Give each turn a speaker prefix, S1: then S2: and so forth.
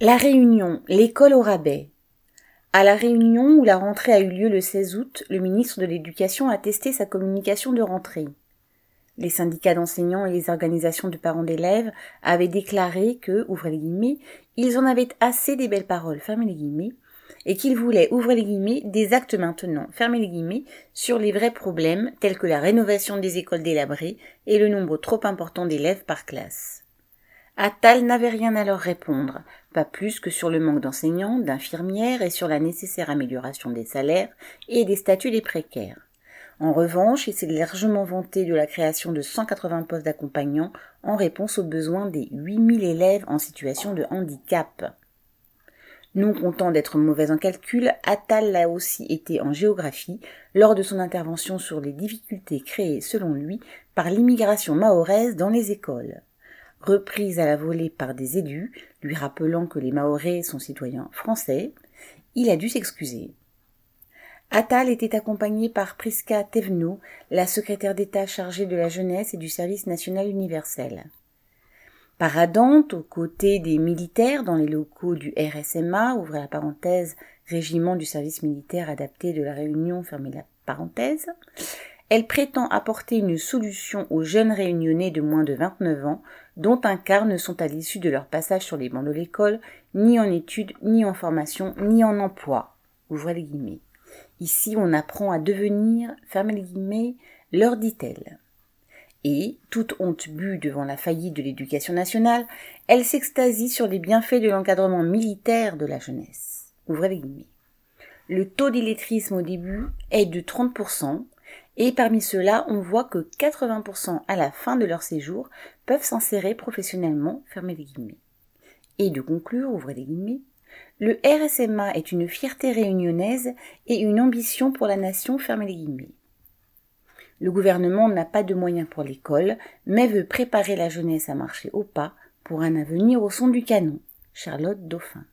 S1: La Réunion, l'école au rabais. À La Réunion, où la rentrée a eu lieu le 16 août, le ministre de l'Éducation a testé sa communication de rentrée. Les syndicats d'enseignants et les organisations de parents d'élèves avaient déclaré que, ouvrez les guillemets, ils en avaient assez des belles paroles, fermez les guillemets, et qu'ils voulaient, ouvrez les guillemets, des actes maintenant, fermez les guillemets, sur les vrais problèmes tels que la rénovation des écoles délabrées et le nombre trop important d'élèves par classe. Attal n'avait rien à leur répondre, pas plus que sur le manque d'enseignants, d'infirmières et sur la nécessaire amélioration des salaires et des statuts des précaires. En revanche, il s'est largement vanté de la création de 180 postes d'accompagnants en réponse aux besoins des 8000 élèves en situation de handicap. Non content d'être mauvais en calcul, Attal l'a aussi été en géographie lors de son intervention sur les difficultés créées, selon lui, par l'immigration mahoraise dans les écoles reprise à la volée par des élus, lui rappelant que les Mahorais sont citoyens français, il a dû s'excuser. Attal était accompagné par Priska Thévenot, la secrétaire d'État chargée de la jeunesse et du service national universel. Paradante aux côtés des militaires dans les locaux du RSMA, ouvrez la parenthèse, régiment du service militaire adapté de la Réunion, fermez la parenthèse, elle prétend apporter une solution aux jeunes réunionnais de moins de 29 ans, dont un quart ne sont à l'issue de leur passage sur les bancs de l'école, ni en études, ni en formation, ni en emploi. Ouvrez les guillemets. Ici, on apprend à devenir, fermez les guillemets, leur dit-elle. Et, toute honte bue devant la faillite de l'éducation nationale, elle s'extasie sur les bienfaits de l'encadrement militaire de la jeunesse. Ouvrez les guillemets. Le taux d'illettrisme au début est de 30%, et parmi ceux-là, on voit que 80% à la fin de leur séjour peuvent s'insérer professionnellement, fermez les guillemets. Et de conclure, ouvrez les guillemets, le RSMA est une fierté réunionnaise et une ambition pour la nation, fermez les guillemets. Le gouvernement n'a pas de moyens pour l'école, mais veut préparer la jeunesse à marcher au pas pour un avenir au son du canon. Charlotte Dauphin.